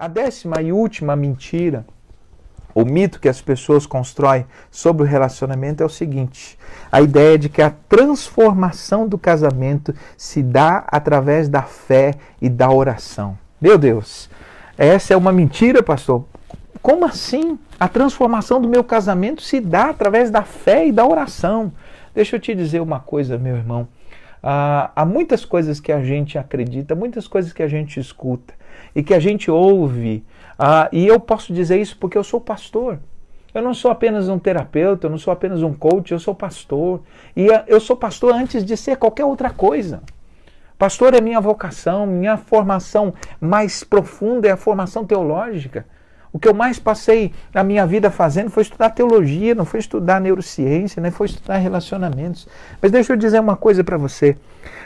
A décima e última mentira, o mito que as pessoas constroem sobre o relacionamento é o seguinte: a ideia de que a transformação do casamento se dá através da fé e da oração. Meu Deus, essa é uma mentira, pastor. Como assim? A transformação do meu casamento se dá através da fé e da oração. Deixa eu te dizer uma coisa, meu irmão. Ah, há muitas coisas que a gente acredita, muitas coisas que a gente escuta e que a gente ouve. Ah, e eu posso dizer isso porque eu sou pastor. Eu não sou apenas um terapeuta, eu não sou apenas um coach, eu sou pastor. E ah, eu sou pastor antes de ser qualquer outra coisa. Pastor é minha vocação, minha formação mais profunda é a formação teológica. O que eu mais passei na minha vida fazendo foi estudar teologia, não foi estudar neurociência, nem foi estudar relacionamentos. Mas deixa eu dizer uma coisa para você.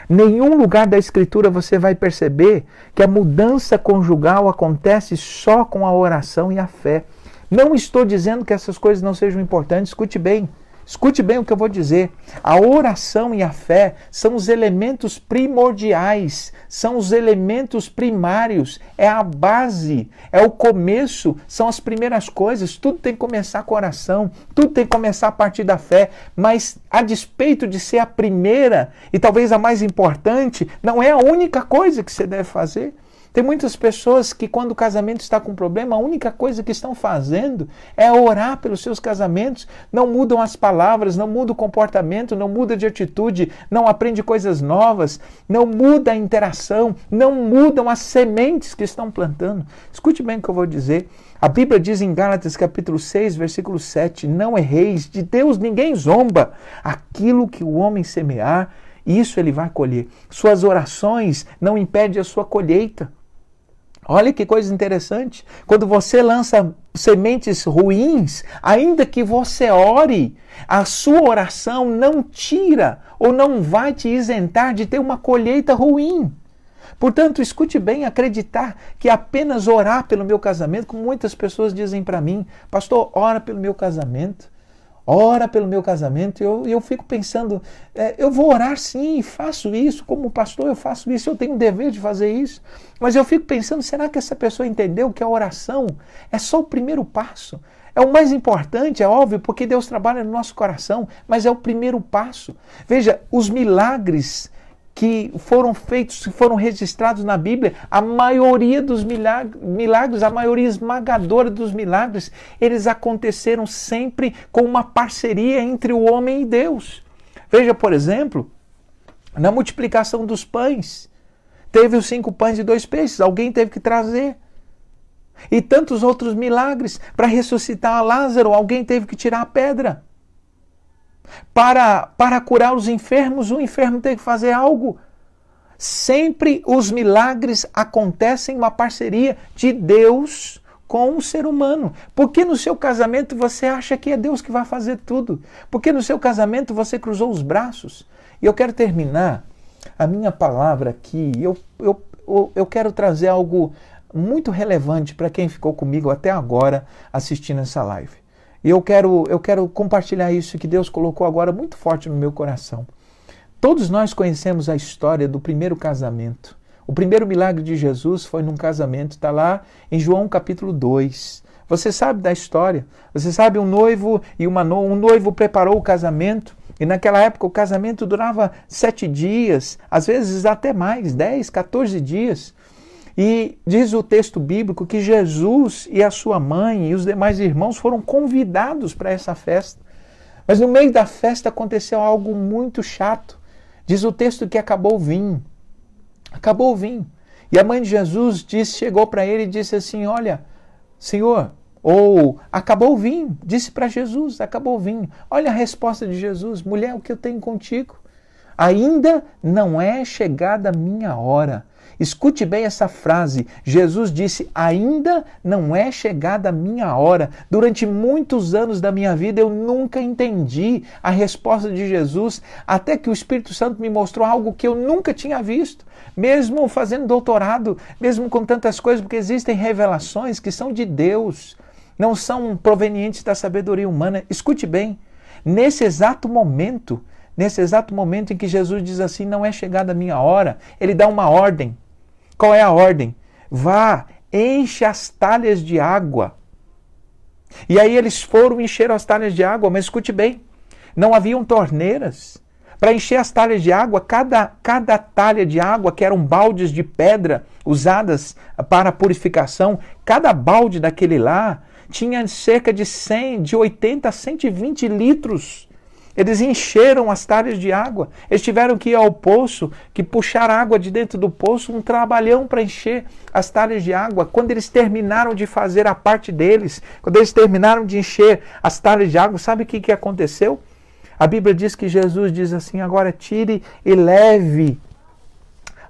Nenhum lugar da Escritura você vai perceber que a mudança conjugal acontece só com a oração e a fé. Não estou dizendo que essas coisas não sejam importantes, escute bem. Escute bem o que eu vou dizer. A oração e a fé são os elementos primordiais, são os elementos primários, é a base, é o começo, são as primeiras coisas. Tudo tem que começar com oração, tudo tem que começar a partir da fé, mas a despeito de ser a primeira e talvez a mais importante, não é a única coisa que você deve fazer. Tem muitas pessoas que, quando o casamento está com problema, a única coisa que estão fazendo é orar pelos seus casamentos. Não mudam as palavras, não muda o comportamento, não muda de atitude, não aprende coisas novas, não muda a interação, não mudam as sementes que estão plantando. Escute bem o que eu vou dizer. A Bíblia diz em Gálatas capítulo 6, versículo 7: Não erreis, de Deus ninguém zomba. Aquilo que o homem semear, isso ele vai colher. Suas orações não impedem a sua colheita. Olha que coisa interessante. Quando você lança sementes ruins, ainda que você ore, a sua oração não tira ou não vai te isentar de ter uma colheita ruim. Portanto, escute bem, acreditar que apenas orar pelo meu casamento, como muitas pessoas dizem para mim, pastor, ora pelo meu casamento ora pelo meu casamento. E eu, eu fico pensando, é, eu vou orar sim, faço isso, como pastor eu faço isso, eu tenho o dever de fazer isso. Mas eu fico pensando, será que essa pessoa entendeu que a oração é só o primeiro passo? É o mais importante, é óbvio, porque Deus trabalha no nosso coração, mas é o primeiro passo. Veja, os milagres que foram feitos, que foram registrados na Bíblia, a maioria dos milagres, a maioria esmagadora dos milagres, eles aconteceram sempre com uma parceria entre o homem e Deus. Veja, por exemplo, na multiplicação dos pães. Teve os cinco pães e dois peixes, alguém teve que trazer. E tantos outros milagres. Para ressuscitar Lázaro, alguém teve que tirar a pedra. Para, para curar os enfermos, o enfermo tem que fazer algo. Sempre os milagres acontecem uma parceria de Deus com o ser humano. Porque no seu casamento você acha que é Deus que vai fazer tudo? Porque no seu casamento você cruzou os braços? E eu quero terminar a minha palavra aqui. Eu, eu, eu quero trazer algo muito relevante para quem ficou comigo até agora assistindo essa live. E eu quero, eu quero compartilhar isso que Deus colocou agora muito forte no meu coração. Todos nós conhecemos a história do primeiro casamento. O primeiro milagre de Jesus foi num casamento, está lá em João capítulo 2. Você sabe da história. Você sabe um noivo e uma no... um noivo preparou o casamento. E naquela época o casamento durava sete dias, às vezes até mais, dez, 14 dias. E diz o texto bíblico que Jesus e a sua mãe e os demais irmãos foram convidados para essa festa. Mas no meio da festa aconteceu algo muito chato. Diz o texto que acabou o vinho. Acabou o vinho. E a mãe de Jesus disse, chegou para ele e disse assim: Olha, Senhor, ou acabou o vinho. Disse para Jesus: Acabou o vinho. Olha a resposta de Jesus: Mulher, o que eu tenho contigo? Ainda não é chegada a minha hora. Escute bem essa frase. Jesus disse: Ainda não é chegada a minha hora. Durante muitos anos da minha vida eu nunca entendi a resposta de Jesus, até que o Espírito Santo me mostrou algo que eu nunca tinha visto. Mesmo fazendo doutorado, mesmo com tantas coisas, porque existem revelações que são de Deus, não são provenientes da sabedoria humana. Escute bem. Nesse exato momento, nesse exato momento em que Jesus diz assim: Não é chegada a minha hora, ele dá uma ordem. Qual é a ordem? Vá, enche as talhas de água. E aí eles foram encher as talhas de água, mas escute bem, não haviam torneiras. Para encher as talhas de água, cada, cada talha de água, que eram baldes de pedra usadas para purificação, cada balde daquele lá tinha cerca de 100, de 80 a 120 litros. Eles encheram as talhas de água. Eles tiveram que ir ao poço, que puxar água de dentro do poço, um trabalhão para encher as talhas de água. Quando eles terminaram de fazer a parte deles, quando eles terminaram de encher as talhas de água, sabe o que, que aconteceu? A Bíblia diz que Jesus diz assim: agora tire e leve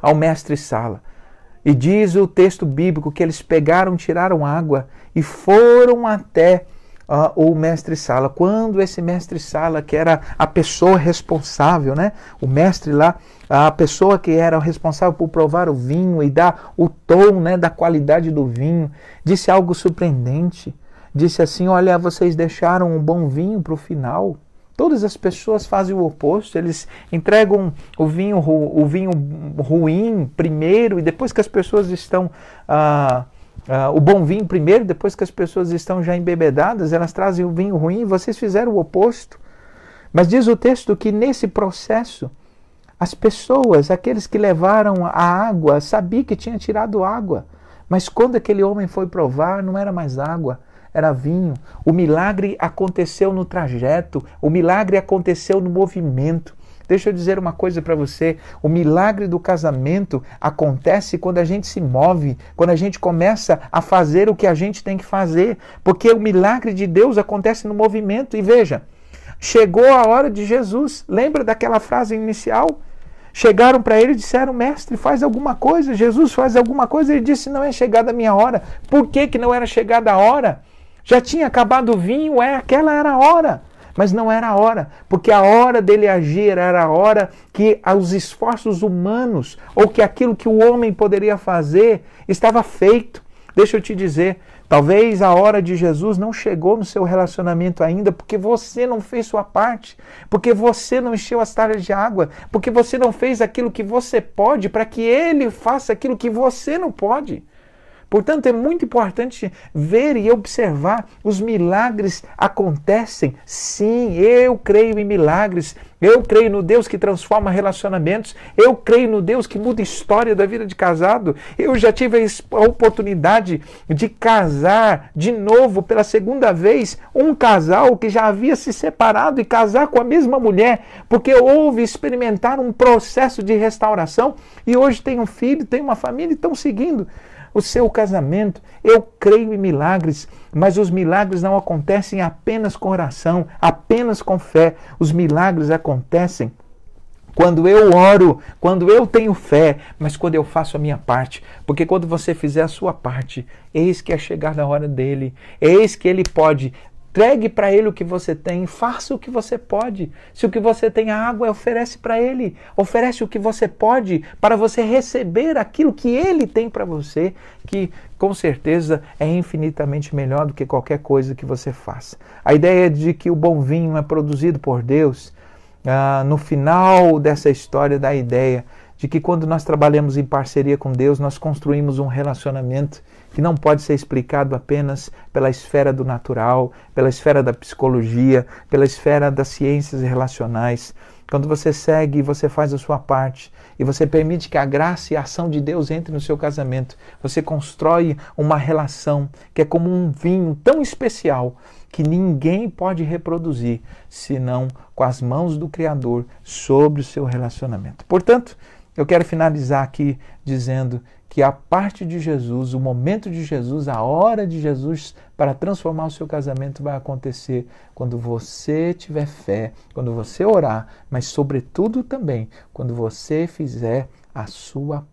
ao mestre Sala. E diz o texto bíblico que eles pegaram, tiraram água e foram até uh, o mestre Sala. Quando esse mestre Sala, que era a pessoa responsável, né? o mestre lá, a pessoa que era responsável por provar o vinho e dar o tom né, da qualidade do vinho, disse algo surpreendente. Disse assim: Olha, vocês deixaram um bom vinho para o final. Todas as pessoas fazem o oposto, eles entregam o vinho, o vinho ruim primeiro, e depois que as pessoas estão. Ah, ah, o bom vinho primeiro, depois que as pessoas estão já embebedadas, elas trazem o vinho ruim, e vocês fizeram o oposto. Mas diz o texto que nesse processo, as pessoas, aqueles que levaram a água, sabiam que tinha tirado água. Mas quando aquele homem foi provar, não era mais água, era vinho. O milagre aconteceu no trajeto, o milagre aconteceu no movimento. Deixa eu dizer uma coisa para você: o milagre do casamento acontece quando a gente se move, quando a gente começa a fazer o que a gente tem que fazer, porque o milagre de Deus acontece no movimento. E veja, chegou a hora de Jesus. Lembra daquela frase inicial? Chegaram para ele e disseram: Mestre, faz alguma coisa. Jesus faz alguma coisa. Ele disse: Não é chegada a minha hora. Por que, que não era chegada a hora? Já tinha acabado o vinho, é, aquela era a hora. Mas não era a hora, porque a hora dele agir era a hora que os esforços humanos, ou que aquilo que o homem poderia fazer, estava feito. Deixa eu te dizer, talvez a hora de Jesus não chegou no seu relacionamento ainda, porque você não fez sua parte, porque você não encheu as talhas de água, porque você não fez aquilo que você pode para que ele faça aquilo que você não pode. Portanto, é muito importante ver e observar os milagres acontecem. Sim, eu creio em milagres. Eu creio no Deus que transforma relacionamentos. Eu creio no Deus que muda a história da vida de casado. Eu já tive a oportunidade de casar de novo pela segunda vez um casal que já havia se separado e casar com a mesma mulher, porque houve experimentar um processo de restauração e hoje tem um filho, tem uma família e estão seguindo o seu casamento. Eu creio em milagres, mas os milagres não acontecem apenas com oração, apenas com fé. Os milagres acontecem quando eu oro, quando eu tenho fé, mas quando eu faço a minha parte. Porque quando você fizer a sua parte, eis que é chegar a hora dele, eis que ele pode Entregue para ele o que você tem, faça o que você pode. Se o que você tem é água, oferece para ele. Oferece o que você pode para você receber aquilo que ele tem para você, que com certeza é infinitamente melhor do que qualquer coisa que você faça. A ideia de que o bom vinho é produzido por Deus, ah, no final dessa história, da ideia de que quando nós trabalhamos em parceria com Deus, nós construímos um relacionamento que não pode ser explicado apenas pela esfera do natural, pela esfera da psicologia, pela esfera das ciências relacionais. Quando você segue e você faz a sua parte e você permite que a graça e a ação de Deus entre no seu casamento, você constrói uma relação que é como um vinho tão especial que ninguém pode reproduzir senão com as mãos do Criador sobre o seu relacionamento. Portanto, eu quero finalizar aqui dizendo que a parte de Jesus, o momento de Jesus, a hora de Jesus para transformar o seu casamento vai acontecer quando você tiver fé, quando você orar, mas sobretudo também quando você fizer a sua